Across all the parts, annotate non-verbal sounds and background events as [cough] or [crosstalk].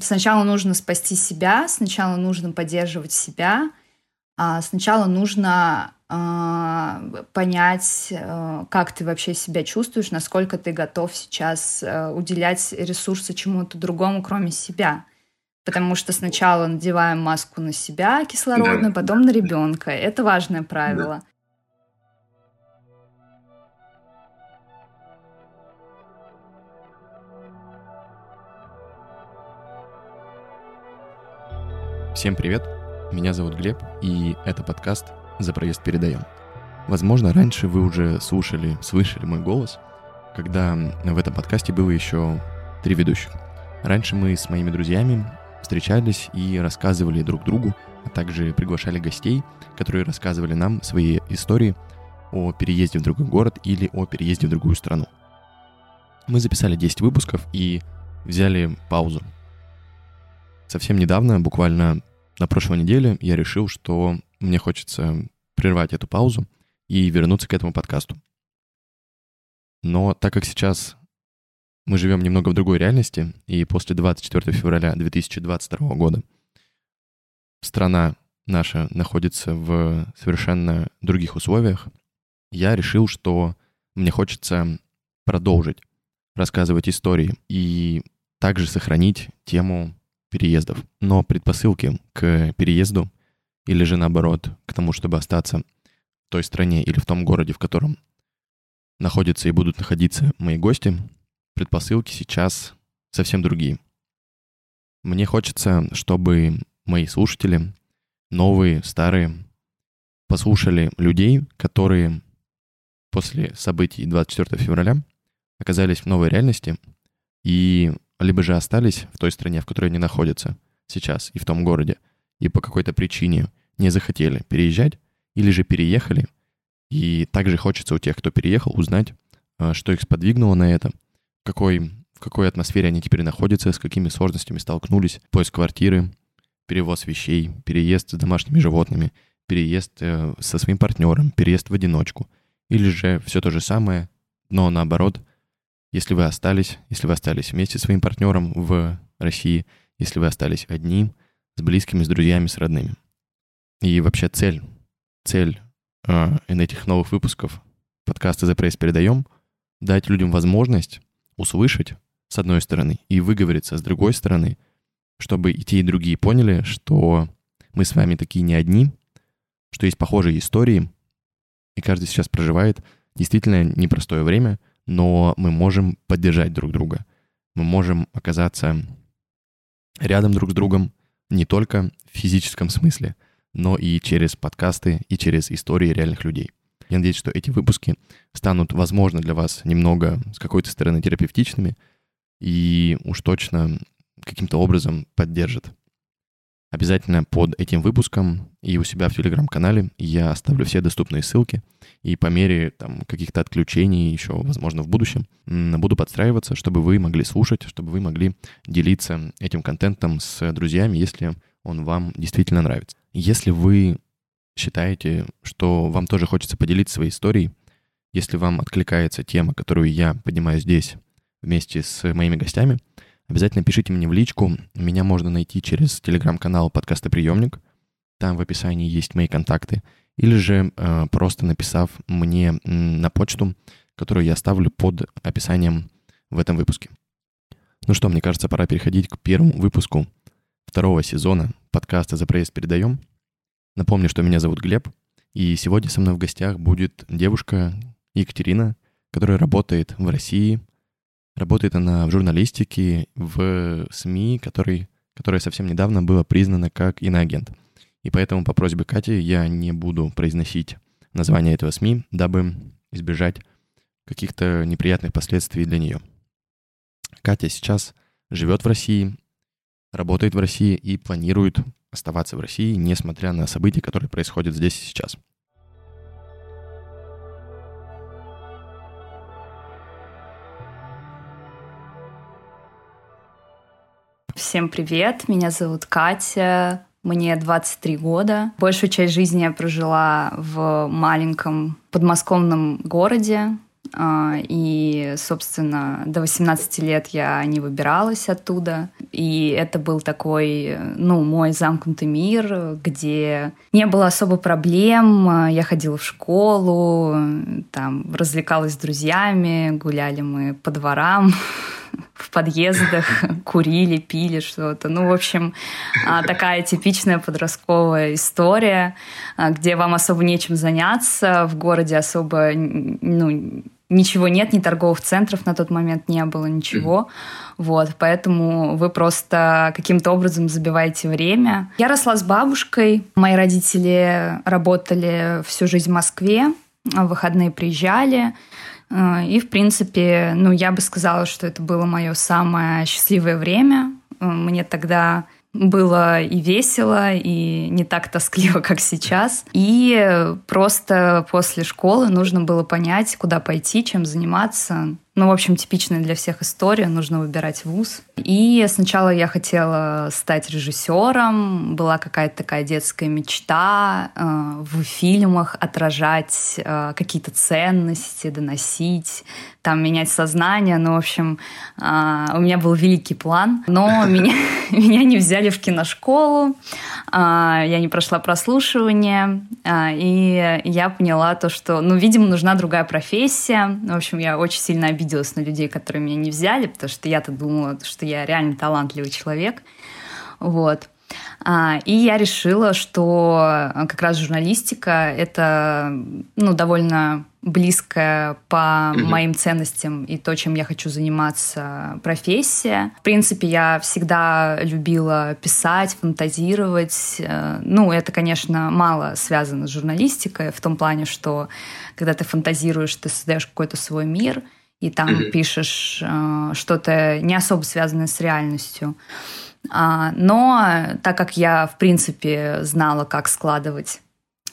Сначала нужно спасти себя, сначала нужно поддерживать себя, а сначала нужно э, понять, э, как ты вообще себя чувствуешь, насколько ты готов сейчас э, уделять ресурсы чему-то другому, кроме себя. Потому что сначала надеваем маску на себя кислородную, да. потом на ребенка. Это важное правило. Да. Всем привет, меня зовут Глеб, и это подкаст «За проезд передаем». Возможно, раньше вы уже слушали, слышали мой голос, когда в этом подкасте было еще три ведущих. Раньше мы с моими друзьями встречались и рассказывали друг другу, а также приглашали гостей, которые рассказывали нам свои истории о переезде в другой город или о переезде в другую страну. Мы записали 10 выпусков и взяли паузу. Совсем недавно, буквально на прошлой неделе я решил, что мне хочется прервать эту паузу и вернуться к этому подкасту. Но так как сейчас мы живем немного в другой реальности, и после 24 февраля 2022 года страна наша находится в совершенно других условиях, я решил, что мне хочется продолжить рассказывать истории и также сохранить тему переездов. Но предпосылки к переезду или же наоборот к тому, чтобы остаться в той стране или в том городе, в котором находятся и будут находиться мои гости, предпосылки сейчас совсем другие. Мне хочется, чтобы мои слушатели, новые, старые, послушали людей, которые после событий 24 февраля оказались в новой реальности и либо же остались в той стране, в которой они находятся сейчас, и в том городе, и по какой-то причине не захотели переезжать, или же переехали, и также хочется у тех, кто переехал, узнать, а, что их сподвигнуло на это, в какой, в какой атмосфере они теперь находятся, с какими сложностями столкнулись, поиск квартиры, перевоз вещей, переезд с домашними животными, переезд э, со своим партнером, переезд в одиночку, или же все то же самое, но наоборот, если вы остались, если вы остались вместе с своим партнером в России, если вы остались одни, с близкими, с друзьями, с родными. И вообще цель, цель э, этих новых выпусков подкаста «За пресс передаем» — дать людям возможность услышать, с одной стороны, и выговориться с другой стороны, чтобы и те, и другие поняли, что мы с вами такие не одни, что есть похожие истории, и каждый сейчас проживает действительно непростое время — но мы можем поддержать друг друга. Мы можем оказаться рядом друг с другом не только в физическом смысле, но и через подкасты, и через истории реальных людей. Я надеюсь, что эти выпуски станут, возможно, для вас немного с какой-то стороны терапевтичными и уж точно каким-то образом поддержат Обязательно под этим выпуском и у себя в телеграм-канале я оставлю все доступные ссылки. И по мере там, каких-то отключений, еще, возможно, в будущем, буду подстраиваться, чтобы вы могли слушать, чтобы вы могли делиться этим контентом с друзьями, если он вам действительно нравится. Если вы считаете, что вам тоже хочется поделиться своей историей, если вам откликается тема, которую я поднимаю здесь вместе с моими гостями, Обязательно пишите мне в личку. Меня можно найти через телеграм-канал подкаста «Приемник». Там в описании есть мои контакты. Или же э, просто написав мне на почту, которую я оставлю под описанием в этом выпуске. Ну что, мне кажется, пора переходить к первому выпуску второго сезона подкаста «За проезд передаем». Напомню, что меня зовут Глеб, и сегодня со мной в гостях будет девушка Екатерина, которая работает в России Работает она в журналистике, в СМИ, который, которое совсем недавно было признано как иноагент. И поэтому по просьбе Кати я не буду произносить название этого СМИ, дабы избежать каких-то неприятных последствий для нее. Катя сейчас живет в России, работает в России и планирует оставаться в России, несмотря на события, которые происходят здесь и сейчас. Всем привет, меня зовут Катя, мне 23 года. Большую часть жизни я прожила в маленьком подмосковном городе, а, и, собственно, до 18 лет я не выбиралась оттуда. И это был такой, ну, мой замкнутый мир, где не было особо проблем. Я ходила в школу, там развлекалась с друзьями, гуляли мы по дворам [laughs] в подъездах, [laughs] курили, пили что-то. Ну, в общем, а, такая типичная подростковая история, а, где вам особо нечем заняться, в городе особо ну, ничего нет, ни торговых центров на тот момент не было, ничего. Вот, поэтому вы просто каким-то образом забиваете время. Я росла с бабушкой. Мои родители работали всю жизнь в Москве, а в выходные приезжали. Э, и, в принципе, ну, я бы сказала, что это было мое самое счастливое время. Э, мне тогда было и весело, и не так тоскливо, [laughs] как сейчас. И просто после школы нужно было понять, куда пойти, чем заниматься. Ну, в общем, типичная для всех история. Нужно выбирать вуз. И сначала я хотела стать режиссером. Была какая-то такая детская мечта э, в фильмах отражать э, какие-то ценности, доносить, там менять сознание. Ну, в общем, э, у меня был великий план. Но [laughs] меня, меня не взяли в киношколу. Э, я не прошла прослушивание. Э, и я поняла то, что, ну, видимо, нужна другая профессия. В общем, я очень сильно обиделась обиделась на людей, которые меня не взяли, потому что я-то думала, что я реально талантливый человек. Вот. А, и я решила, что как раз журналистика — это ну, довольно близкая по mm-hmm. моим ценностям и то, чем я хочу заниматься, профессия. В принципе, я всегда любила писать, фантазировать. Э, ну, это, конечно, мало связано с журналистикой в том плане, что когда ты фантазируешь, ты создаешь какой-то свой мир — и там mm-hmm. пишешь э, что-то не особо связанное с реальностью. А, но так как я, в принципе, знала, как складывать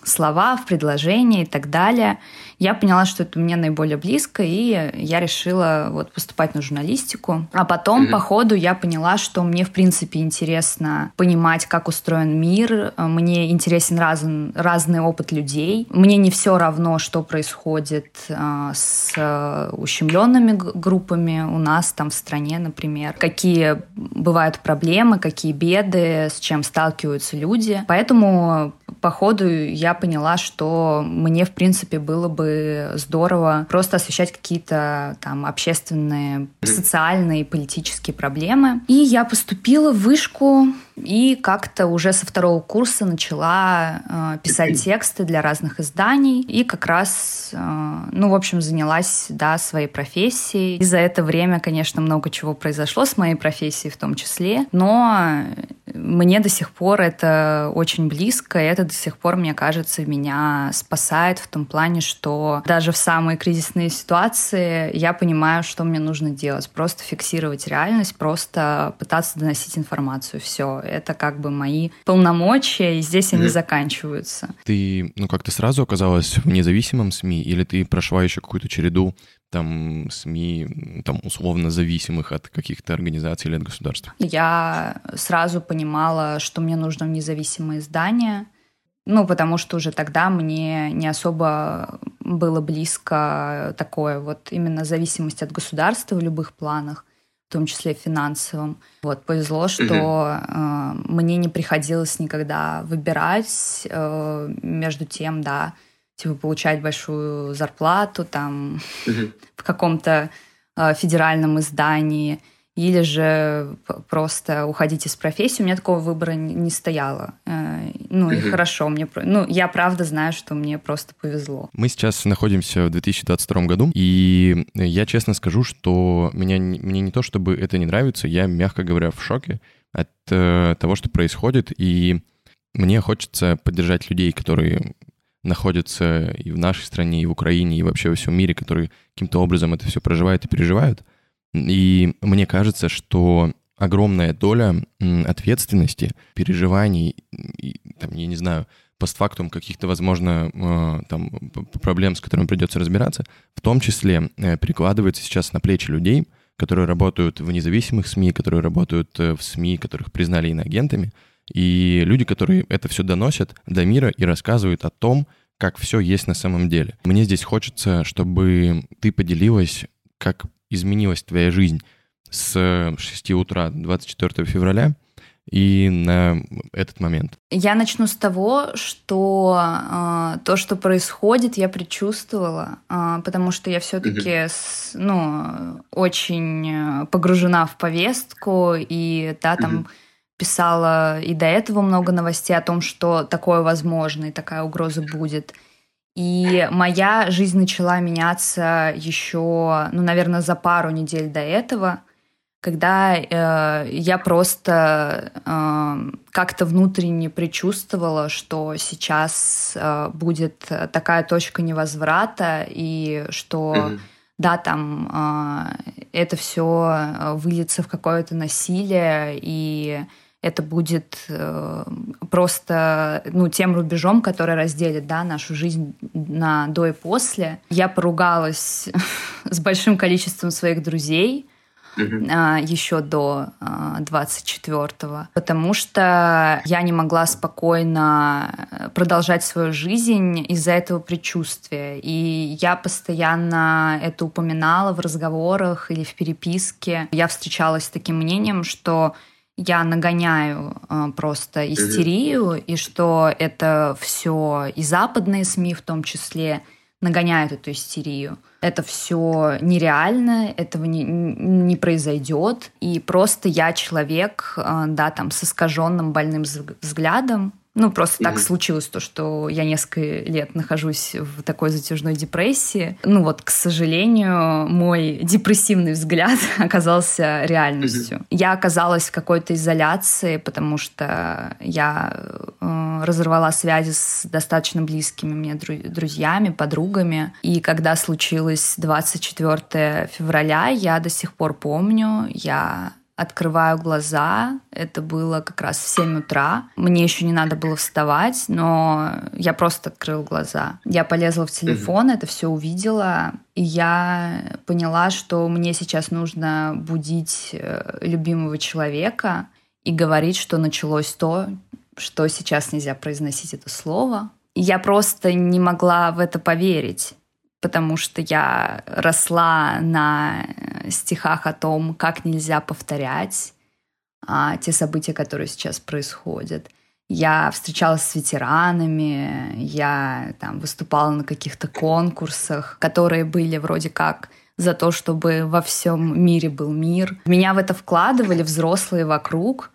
слова в предложения и так далее, я поняла, что это мне наиболее близко, и я решила вот поступать на журналистику. А потом, mm-hmm. по ходу, я поняла, что мне, в принципе, интересно понимать, как устроен мир, мне интересен раз, разный опыт людей. Мне не все равно, что происходит э, с ущемленными группами у нас там в стране, например, какие бывают проблемы, какие беды, с чем сталкиваются люди. Поэтому по ходу я поняла, что мне, в принципе, было бы здорово просто освещать какие-то там общественные, социальные, политические проблемы. И я поступила в вышку и как-то уже со второго курса начала э, писать тексты для разных изданий. И как раз, э, ну, в общем, занялась, да, своей профессией. И за это время, конечно, много чего произошло с моей профессией в том числе. Но мне до сих пор это очень близко, и это до сих пор, мне кажется, меня спасает в том плане, что даже в самые кризисные ситуации я понимаю, что мне нужно делать. Просто фиксировать реальность, просто пытаться доносить информацию. Все это как бы мои полномочия, и здесь они mm-hmm. заканчиваются. Ты, ну, как-то сразу оказалась в независимом СМИ, или ты прошла еще какую-то череду там СМИ, там условно зависимых от каких-то организаций или от государства? Я сразу понимала, что мне нужно независимое издание, ну, потому что уже тогда мне не особо было близко такое вот именно зависимость от государства в любых планах в том числе финансовом. Вот, повезло, что э, мне не приходилось никогда выбирать э, между тем, да, типа получать большую зарплату там [laughs] в каком-то э, федеральном издании или же просто уходить из профессии. У меня такого выбора не стояло. Э, ну и хорошо, мне, ну я правда знаю, что мне просто повезло. Мы сейчас находимся в 2022 году, и я честно скажу, что меня, мне не то чтобы это не нравится, я, мягко говоря, в шоке от э, того, что происходит, и мне хочется поддержать людей, которые находятся и в нашей стране, и в Украине, и вообще во всем мире, которые каким-то образом это все проживают и переживают — и мне кажется, что огромная доля ответственности, переживаний, там, я не знаю, постфактум каких-то, возможно, э, там, проблем, с которыми придется разбираться, в том числе э, перекладывается сейчас на плечи людей, которые работают в независимых СМИ, которые работают э, в СМИ, которых признали иноагентами, и люди, которые это все доносят до мира и рассказывают о том, как все есть на самом деле. Мне здесь хочется, чтобы ты поделилась, как изменилась твоя жизнь с 6 утра 24 февраля и на этот момент? Я начну с того, что э, то, что происходит, я предчувствовала, э, потому что я все-таки mm ну, очень погружена в повестку, и да, там mm писала и до этого много новостей о том, что такое возможно и такая угроза будет. И моя жизнь начала меняться еще, ну, наверное, за пару недель до этого – когда э, я просто э, как-то внутренне предчувствовала, что сейчас э, будет такая точка невозврата и что mm-hmm. да там э, это все выльется в какое-то насилие и это будет э, просто ну, тем рубежом, который разделит да, нашу жизнь на до и после. Я поругалась [laughs] с большим количеством своих друзей, uh-huh. еще до 24-го, потому что я не могла спокойно продолжать свою жизнь из-за этого предчувствия. И я постоянно это упоминала в разговорах или в переписке. Я встречалась с таким мнением, что я нагоняю э, просто истерию, mm-hmm. и что это все и западные СМИ в том числе нагоняют эту истерию это все нереально, этого не, не произойдет. И просто я человек, э, да, там, с искаженным больным взглядом, ну, просто mm-hmm. так случилось то, что я несколько лет нахожусь в такой затяжной депрессии. Ну вот, к сожалению, мой депрессивный взгляд [laughs] оказался реальностью. Mm-hmm. Я оказалась в какой-то изоляции, потому что я э, разорвала связи с достаточно близкими мне друзьями, подругами. И когда случилось 24 февраля, я до сих пор помню, я открываю глаза. Это было как раз в 7 утра. Мне еще не надо было вставать, но я просто открыл глаза. Я полезла в телефон, это все увидела, и я поняла, что мне сейчас нужно будить э, любимого человека и говорить, что началось то, что сейчас нельзя произносить это слово. И я просто не могла в это поверить потому что я росла на стихах о том, как нельзя повторять а, те события, которые сейчас происходят. Я встречалась с ветеранами, я там выступала на каких-то конкурсах, которые были вроде как за то, чтобы во всем мире был мир. Меня в это вкладывали взрослые вокруг,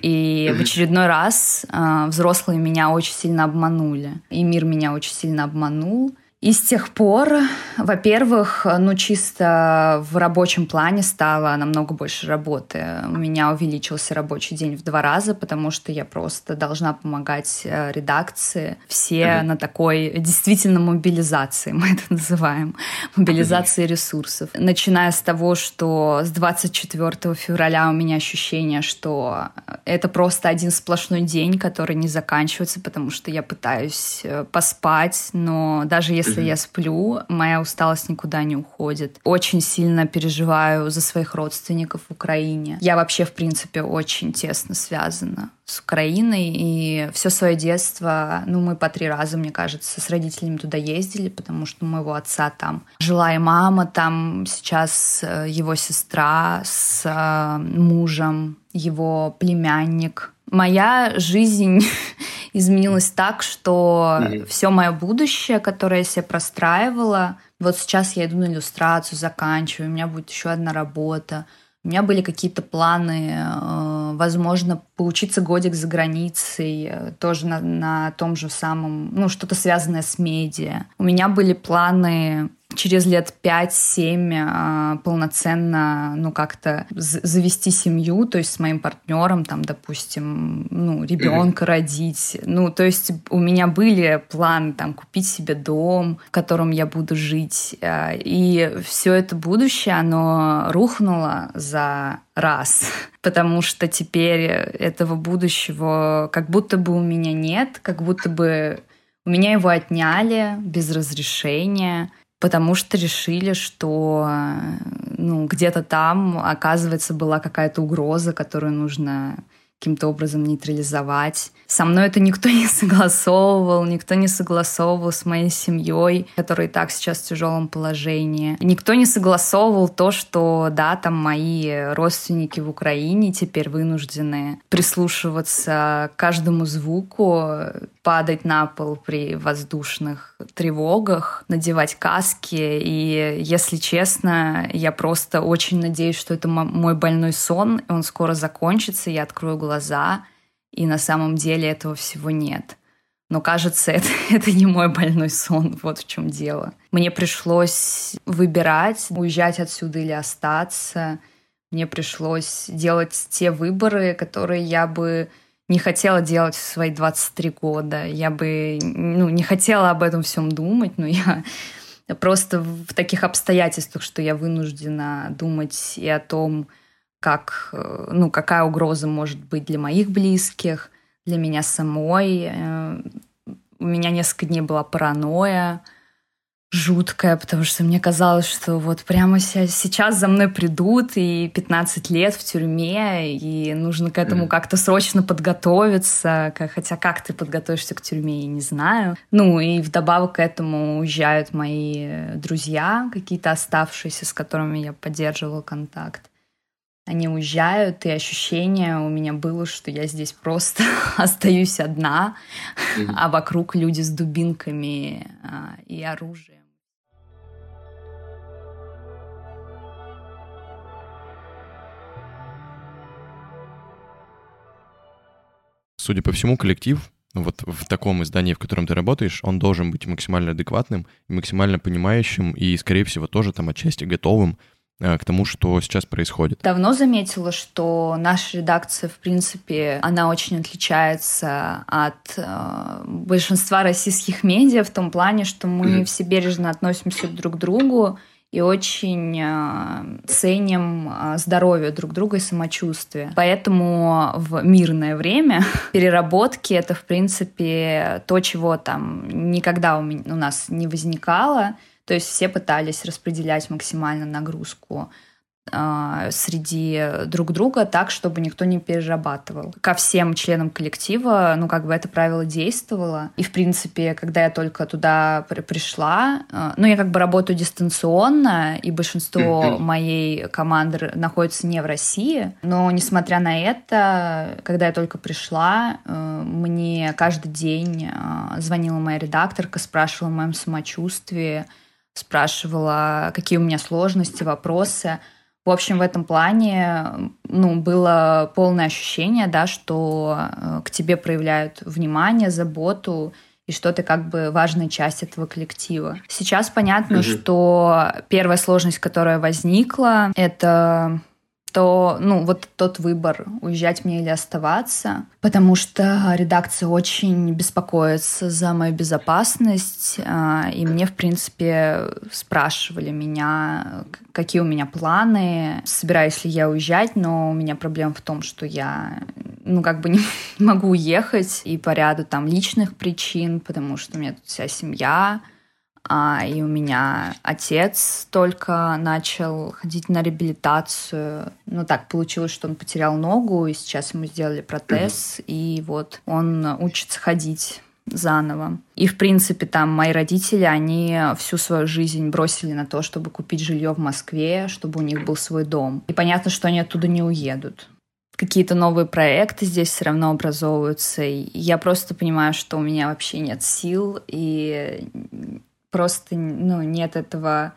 и в очередной раз э, взрослые меня очень сильно обманули, и мир меня очень сильно обманул. И с тех пор, во-первых, ну чисто в рабочем плане стало намного больше работы. У меня увеличился рабочий день в два раза, потому что я просто должна помогать э, редакции. Все mm-hmm. на такой действительно мобилизации, [laughs] мы это называем, мобилизации mm-hmm. ресурсов. Начиная с того, что с 24 февраля у меня ощущение, что это просто один сплошной день, который не заканчивается, потому что я пытаюсь э, поспать, но даже если если я сплю, моя усталость никуда не уходит. Очень сильно переживаю за своих родственников в Украине. Я вообще, в принципе, очень тесно связана с Украиной, и все свое детство, ну, мы по три раза, мне кажется, с родителями туда ездили, потому что у моего отца там жила и мама, там сейчас э, его сестра с э, мужем, его племянник. Моя жизнь [laughs] изменилось так, что mm-hmm. все мое будущее, которое я себе простраивала, вот сейчас я иду на иллюстрацию, заканчиваю, у меня будет еще одна работа. У меня были какие-то планы, э, возможно, поучиться годик за границей, э, тоже на, на том же самом, ну, что-то связанное с медиа. У меня были планы через лет 5-7 а, полноценно, ну, как-то завести семью, то есть с моим партнером, там, допустим, ну, ребенка родить. Ну, то есть у меня были планы, там, купить себе дом, в котором я буду жить. А, и все это будущее, оно рухнуло за раз, [laughs] потому что теперь этого будущего как будто бы у меня нет, как будто бы у меня его отняли без разрешения потому что решили, что ну, где-то там, оказывается, была какая-то угроза, которую нужно каким-то образом нейтрализовать. Со мной это никто [laughs] не согласовывал, никто не согласовывал с моей семьей, которая и так сейчас в тяжелом положении. Никто не согласовывал то, что, да, там мои родственники в Украине теперь вынуждены прислушиваться к каждому звуку, падать на пол при воздушных тревогах, надевать каски. И, если честно, я просто очень надеюсь, что это мой больной сон, и он скоро закончится, я открою глаза, и на самом деле этого всего нет. Но кажется, [laughs] это, это не мой больной сон, вот в чем дело. Мне пришлось выбирать, уезжать отсюда или остаться. Мне пришлось делать те выборы, которые я бы не хотела делать в свои 23 года. Я бы ну, не хотела об этом всем думать, но я просто в таких обстоятельствах, что я вынуждена думать и о том, как, э, ну, какая угроза может быть для моих близких, для меня самой. Э, у меня несколько дней была паранойя, жуткая, потому что мне казалось, что вот прямо сейчас за мной придут, и 15 лет в тюрьме, и нужно к этому mm. как-то срочно подготовиться, хотя как ты подготовишься к тюрьме, я не знаю. Ну и вдобавок к этому уезжают мои друзья, какие-то оставшиеся, с которыми я поддерживала контакт. Они уезжают, и ощущение у меня было, что я здесь просто [laughs] остаюсь одна, mm-hmm. а вокруг люди с дубинками а, и оружием. Судя по всему, коллектив вот в таком издании, в котором ты работаешь, он должен быть максимально адекватным, максимально понимающим и, скорее всего, тоже там отчасти готовым к тому, что сейчас происходит. Давно заметила, что наша редакция, в принципе, она очень отличается от э, большинства российских медиа в том плане, что мы mm-hmm. все бережно относимся друг к другу, и очень э, ценим э, здоровье друг друга и самочувствие. Поэтому в мирное время [laughs] переработки — это, в принципе, то, чего там никогда у, меня, у нас не возникало. То есть все пытались распределять максимально нагрузку а, среди друг друга так, чтобы никто не перерабатывал. Ко всем членам коллектива, ну, как бы это правило действовало. И, в принципе, когда я только туда пришла, а, ну, я как бы работаю дистанционно, и большинство моей команды находится не в России, но, несмотря на это, когда я только пришла, э, мне каждый день а, звонила моя редакторка, спрашивала о моем самочувствии, спрашивала, какие у меня сложности, вопросы. В общем, в этом плане ну, было полное ощущение, да, что э, к тебе проявляют внимание, заботу, и что ты как бы важная часть этого коллектива. Сейчас понятно, mm-hmm. что первая сложность, которая возникла, это то, ну, вот тот выбор, уезжать мне или оставаться, потому что редакция очень беспокоится за мою безопасность, а, и мне, в принципе, спрашивали меня, какие у меня планы, собираюсь ли я уезжать, но у меня проблема в том, что я, ну, как бы [laughs] не могу уехать, и по ряду там личных причин, потому что у меня тут вся семья, а, и у меня отец только начал ходить на реабилитацию. Ну так получилось, что он потерял ногу, и сейчас ему сделали протез, mm-hmm. и вот он учится ходить заново. И, в принципе, там мои родители, они всю свою жизнь бросили на то, чтобы купить жилье в Москве, чтобы у них был свой дом. И понятно, что они оттуда не уедут какие-то новые проекты здесь все равно образовываются. И я просто понимаю, что у меня вообще нет сил, и просто ну, нет этого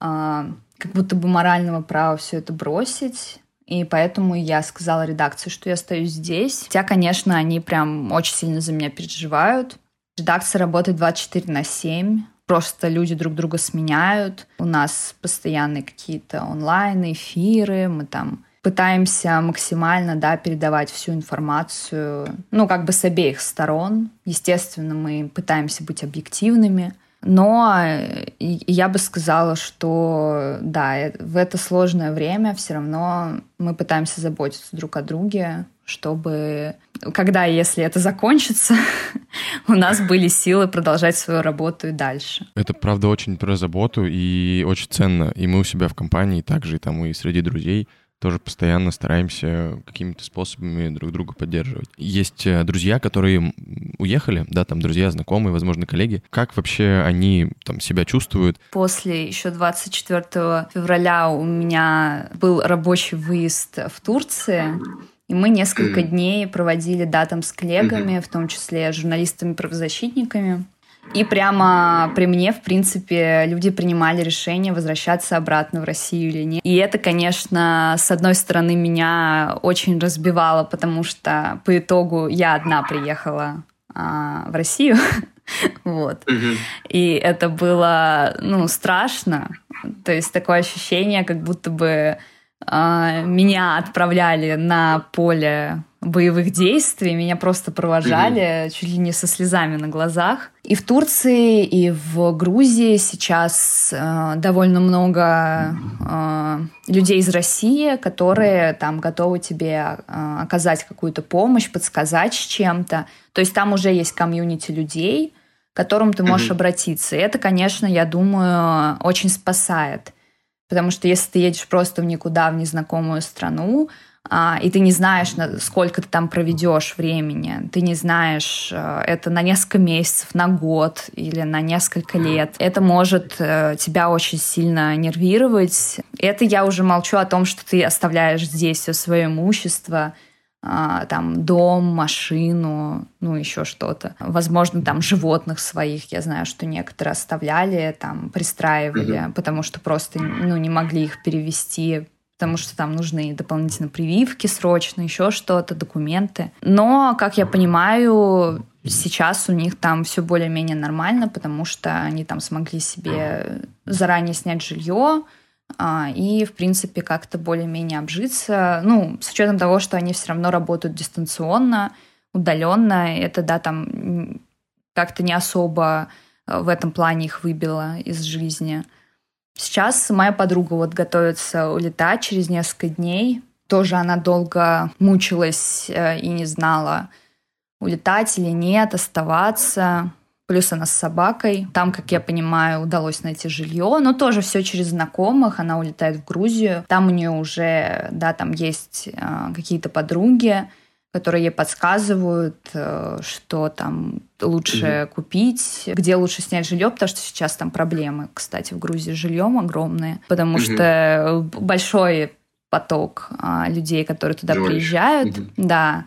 а, как будто бы морального права все это бросить. И поэтому я сказала редакции, что я остаюсь здесь. Хотя, конечно, они прям очень сильно за меня переживают. Редакция работает 24 на 7. Просто люди друг друга сменяют. У нас постоянные какие-то онлайн эфиры. Мы там пытаемся максимально да, передавать всю информацию, ну, как бы с обеих сторон. Естественно, мы пытаемся быть объективными. Но э, я бы сказала, что да, э, в это сложное время все равно мы пытаемся заботиться друг о друге, чтобы когда, если это закончится, [laughs] у нас были силы продолжать свою работу и дальше. Это, правда, очень про заботу и очень ценно. И мы у себя в компании также, и там и среди друзей тоже постоянно стараемся какими-то способами друг друга поддерживать. Есть э, друзья, которые уехали, да, там друзья, знакомые, возможно, коллеги. Как вообще они там себя чувствуют? После еще 24 февраля у меня был рабочий выезд в Турции. И мы несколько дней проводили да, там с коллегами, в том числе журналистами-правозащитниками. И прямо при мне, в принципе, люди принимали решение возвращаться обратно в Россию или нет. И это, конечно, с одной стороны, меня очень разбивало, потому что по итогу я одна приехала а, в Россию. [laughs] вот. И это было, ну, страшно. То есть такое ощущение, как будто бы а, меня отправляли на поле боевых действий, меня просто провожали mm-hmm. чуть ли не со слезами на глазах. И в Турции, и в Грузии сейчас э, довольно много э, людей из России, которые там готовы тебе э, оказать какую-то помощь, подсказать с чем-то. То есть там уже есть комьюнити людей, к которым ты можешь mm-hmm. обратиться. И это, конечно, я думаю, очень спасает. Потому что если ты едешь просто в никуда, в незнакомую страну, и ты не знаешь, сколько ты там проведешь времени, ты не знаешь, э, это на несколько месяцев, на год или на несколько лет. Это может э, тебя очень сильно нервировать. Это я уже молчу о том, что ты оставляешь здесь все свое имущество, а, там дом, машину, ну еще что-то. Возможно, там животных своих, я знаю, что некоторые оставляли, там пристраивали, mm-hmm. потому что просто ну, не могли их перевести потому что там нужны дополнительно прививки срочно, еще что-то, документы. Но, как я понимаю, сейчас у них там все более-менее нормально, потому что они там смогли себе заранее снять жилье, а, и, в принципе, как-то более-менее обжиться. Ну, с учетом того, что они все равно работают дистанционно, удаленно, это, да, там как-то не особо э, в этом плане их выбило из жизни. Сейчас моя подруга вот готовится улетать через несколько дней. Тоже она долго мучилась э, и не знала, улетать или нет, оставаться. Плюс она с собакой. Там, как я понимаю, удалось найти жилье. Но тоже все через знакомых. Она улетает в Грузию. Там у нее уже, да, там есть э, какие-то подруги которые ей подсказывают, э, что там лучше угу. купить, где лучше снять жилье, потому что сейчас там проблемы, кстати, в Грузии с жильем огромные, потому угу. что большой поток а, людей, которые туда Живешь. приезжают, угу. да,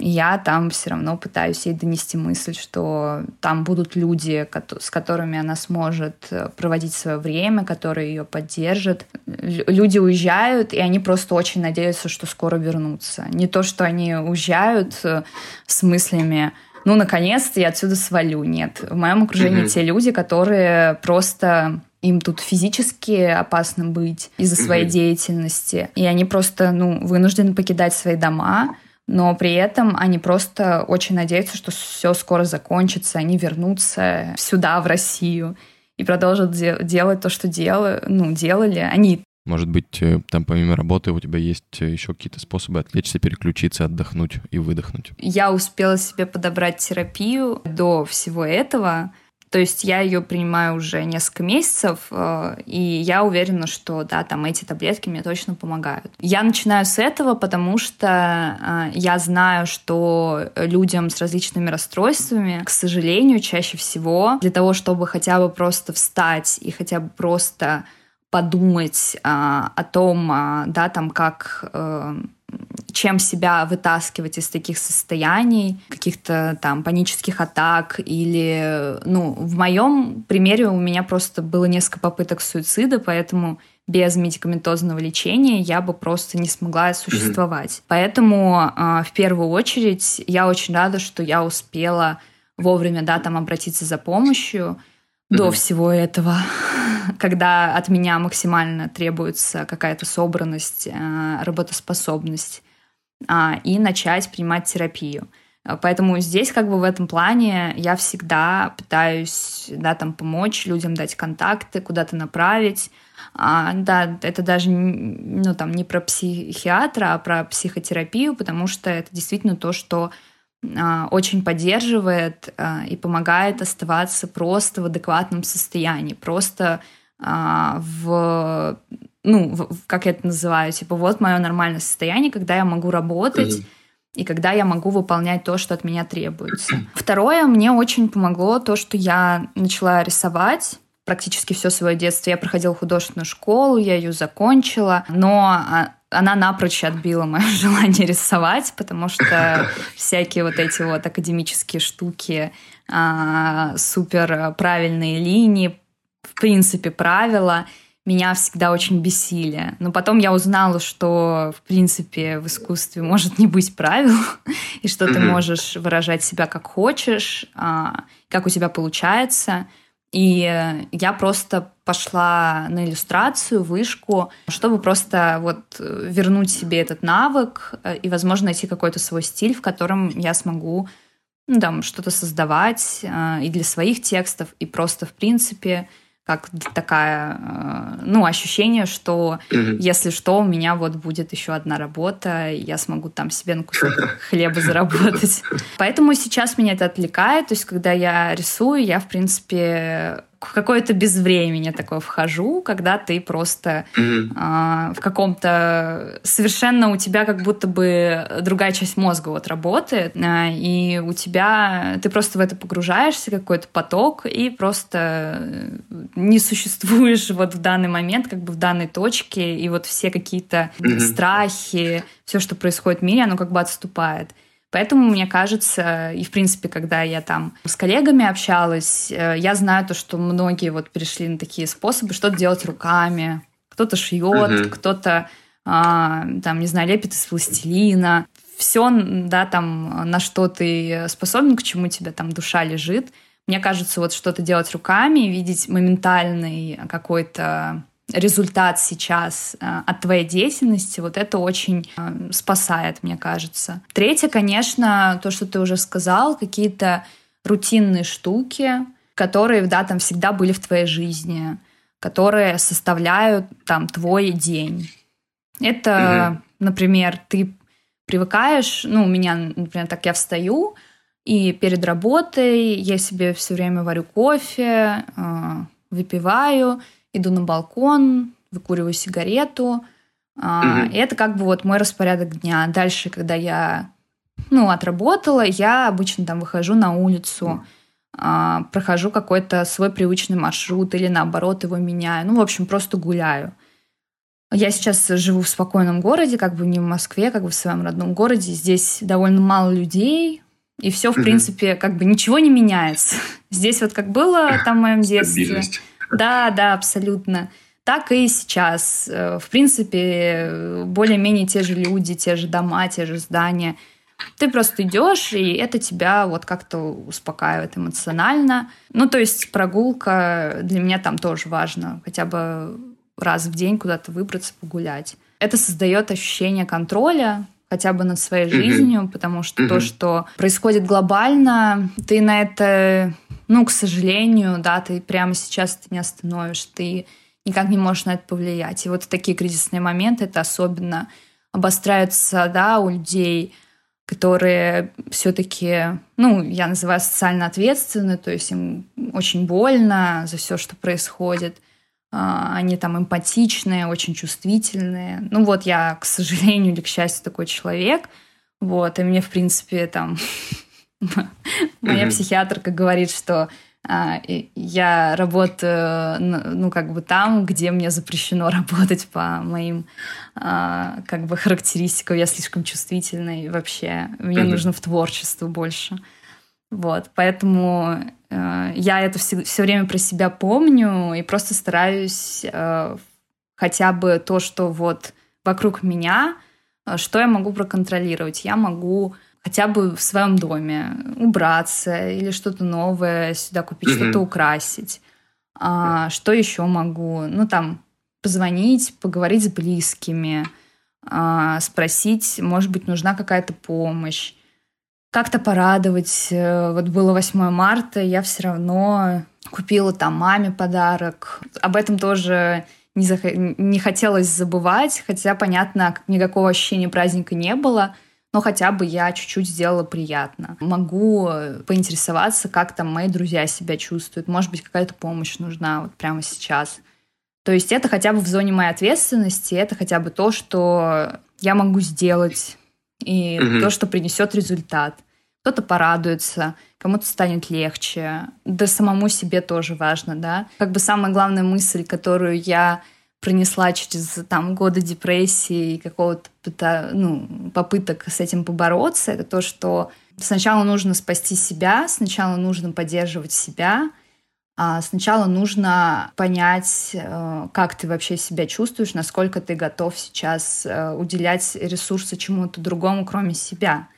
я там все равно пытаюсь ей донести мысль, что там будут люди, с которыми она сможет э, проводить свое время, которые ее поддержат. Люди уезжают, и они просто очень надеются, что скоро вернутся. Не то, что они уезжают э, с мыслями ну, наконец-то я отсюда свалю. Нет. В моем окружении mm-hmm. те люди, которые просто им тут физически опасно быть из-за своей mm-hmm. деятельности. И они просто, ну, вынуждены покидать свои дома, но при этом они просто очень надеются, что все скоро закончится, они вернутся сюда, в Россию, и продолжат де- делать то, что дел- ну, делали. Они может быть, э, там помимо работы у тебя есть э, еще какие-то способы отвлечься, переключиться, отдохнуть и выдохнуть? Я успела себе подобрать терапию до всего этого. То есть я ее принимаю уже несколько месяцев, э, и я уверена, что да, там эти таблетки мне точно помогают. Я начинаю с этого, потому что э, я знаю, что людям с различными расстройствами, к сожалению, чаще всего для того, чтобы хотя бы просто встать и хотя бы просто подумать а, о том, а, да, там, как чем себя вытаскивать из таких состояний, каких-то там панических атак или, ну, в моем примере у меня просто было несколько попыток суицида, поэтому без медикаментозного лечения я бы просто не смогла существовать. Mm-hmm. Поэтому э, в первую очередь я очень рада, что я успела вовремя, да, там обратиться за помощью до всего этого, [laughs] когда от меня максимально требуется какая-то собранность, э, работоспособность а, и начать принимать терапию. Поэтому здесь как бы в этом плане я всегда пытаюсь да, там, помочь людям, дать контакты, куда-то направить. А, да, это даже ну, там, не про психиатра, а про психотерапию, потому что это действительно то, что очень поддерживает а, и помогает оставаться просто в адекватном состоянии, просто а, в ну, как я это называю, типа, вот мое нормальное состояние, когда я могу работать, mm-hmm. и когда я могу выполнять то, что от меня требуется. Второе, мне очень помогло то, что я начала рисовать практически все свое детство. Я проходила художественную школу, я ее закончила, но а, она напрочь отбила мое [laughs] желание рисовать, потому что [laughs] всякие вот эти вот академические штуки, а, супер правильные линии, в принципе, правила меня всегда очень бесили. Но потом я узнала, что, в принципе, в искусстве может не быть правил, [laughs] и что ты можешь выражать себя как хочешь, а, как у тебя получается — и я просто пошла на иллюстрацию, вышку, чтобы просто вот вернуть себе этот навык э, и, возможно, найти какой-то свой стиль, в котором я смогу ну, там, что-то создавать э, и для своих текстов, и просто, в принципе, как такая, э, ну, ощущение, что mm-hmm. если что, у меня вот будет еще одна работа, и я смогу там себе на кусок [laughs] хлеба заработать. Поэтому сейчас меня это отвлекает, то есть когда я рисую, я, в принципе, в какое-то безвремени такое вхожу, когда ты просто mm-hmm. э, в каком-то совершенно у тебя как будто бы другая часть мозга вот работает, э, и у тебя ты просто в это погружаешься, какой-то поток, и просто не существуешь вот в данный момент, как бы в данной точке, и вот все какие-то mm-hmm. страхи, все, что происходит в мире, оно как бы отступает. Поэтому, мне кажется, и в принципе, когда я там с коллегами общалась, э, я знаю то, что многие вот перешли на такие способы, что-то делать руками. Кто-то шьет, uh-huh. кто-то а, там, не знаю, лепит из пластилина. Все, да, там, на что ты способен, к чему тебе там душа лежит. Мне кажется, вот что-то делать руками, видеть моментальный какой-то результат сейчас э, от твоей деятельности, вот это очень э, спасает, мне кажется. Третье, конечно, то, что ты уже сказал, какие-то рутинные штуки, которые, да, там всегда были в твоей жизни, которые составляют там твой день. Это, mm-hmm. например, ты привыкаешь, ну, у меня, например, так я встаю, и перед работой я себе все время варю кофе, э, выпиваю, иду на балкон, выкуриваю сигарету. Mm-hmm. И это как бы вот мой распорядок дня. Дальше, когда я ну, отработала, я обычно там выхожу на улицу, mm-hmm. прохожу какой-то свой привычный маршрут или наоборот его меняю. Ну, в общем, просто гуляю. Я сейчас живу в спокойном городе, как бы не в Москве, как бы в своем родном городе. Здесь довольно мало людей, и все, в mm-hmm. принципе, как бы ничего не меняется. [laughs] Здесь вот как было там в моем детстве. Стабильность. [laughs] Да, да, абсолютно. Так и сейчас. Э, в принципе, более-менее те же люди, те же дома, те же здания. Ты просто идешь, и это тебя вот как-то успокаивает эмоционально. Ну, то есть прогулка для меня там тоже важно. Хотя бы раз в день куда-то выбраться, погулять. Это создает ощущение контроля, хотя бы над своей жизнью, mm-hmm. потому что mm-hmm. то, что происходит глобально, ты на это ну, к сожалению, да, ты прямо сейчас это не остановишь, ты никак не можешь на это повлиять. И вот такие кризисные моменты, это особенно обостряются, да, у людей, которые все-таки, ну, я называю социально ответственны, то есть им очень больно за все, что происходит. А, они там эмпатичные, очень чувствительные. Ну вот я, к сожалению или к счастью, такой человек. Вот, и мне, в принципе, там [laughs] Моя психиатрка говорит, что а, я работаю, ну, как бы там, где мне запрещено [laughs] работать по моим, а, как бы, характеристикам. Я слишком чувствительная вообще. Мне нужно в творчество больше. Вот, поэтому э, я это все, все время про себя помню и просто стараюсь э, хотя бы то, что вот вокруг меня, э, что я могу проконтролировать. Я могу хотя бы в своем доме убраться или что-то новое сюда купить, mm-hmm. что-то украсить. А, что еще могу? Ну, там, позвонить, поговорить с близкими, а, спросить, может быть, нужна какая-то помощь. Как-то порадовать. Э, вот было 8 марта, я все равно купила там маме подарок. Об этом тоже не, зах... не хотелось забывать, хотя, понятно, никакого ощущения праздника не было но хотя бы я чуть-чуть сделала приятно. Могу поинтересоваться, как там мои друзья себя чувствуют. Может быть, какая-то помощь нужна вот прямо сейчас. То есть это хотя бы в зоне моей ответственности, это хотя бы то, что я могу сделать, и mm-hmm. то, что принесет результат. Кто-то порадуется, кому-то станет легче. Да самому себе тоже важно, да. Как бы самая главная мысль, которую я пронесла через там годы депрессии и какого-то ну, попыток с этим побороться, это то, что сначала нужно спасти себя, сначала нужно поддерживать себя, сначала нужно понять, э, как ты вообще себя чувствуешь, насколько ты готов сейчас э, уделять ресурсы чему-то другому, кроме себя.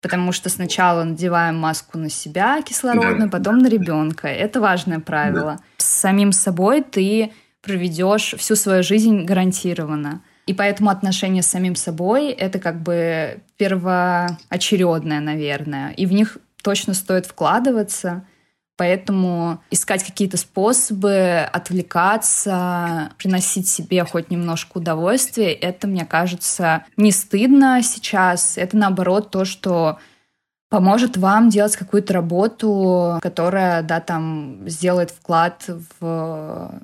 Потому что сначала надеваем маску на себя кислородную, да. потом на ребенка. Это важное правило. Да. С самим собой ты проведешь всю свою жизнь гарантированно. И поэтому отношения с самим собой — это как бы первоочередное, наверное. И в них точно стоит вкладываться. Поэтому искать какие-то способы отвлекаться, приносить себе хоть немножко удовольствия, это, мне кажется, не стыдно сейчас. Это, наоборот, то, что поможет вам делать какую-то работу, которая, да, там, сделает вклад в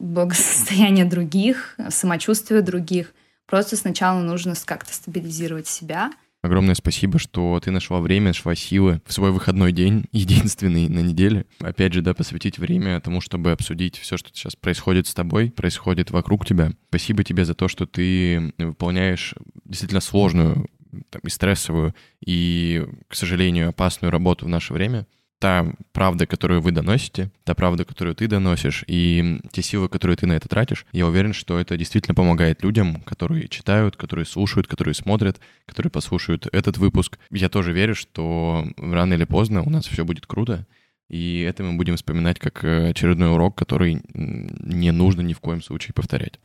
благосостояние других, самочувствие других. Просто сначала нужно как-то стабилизировать себя. Огромное спасибо, что ты нашла время, нашла силы в свой выходной день, [laughs] единственный на неделе. Опять же, да, посвятить время тому, чтобы обсудить все, что сейчас происходит с тобой, происходит вокруг тебя. Спасибо тебе за то, что ты выполняешь действительно сложную там, и стрессовую, и, к сожалению, опасную работу в наше время. Та правда, которую вы доносите, та правда, которую ты доносишь, и те силы, которые ты на это тратишь, я уверен, что это действительно помогает людям, которые читают, которые слушают, которые смотрят, которые послушают этот выпуск. Я тоже верю, что рано или поздно у нас все будет круто, и это мы будем вспоминать как очередной урок, который не нужно ни в коем случае повторять.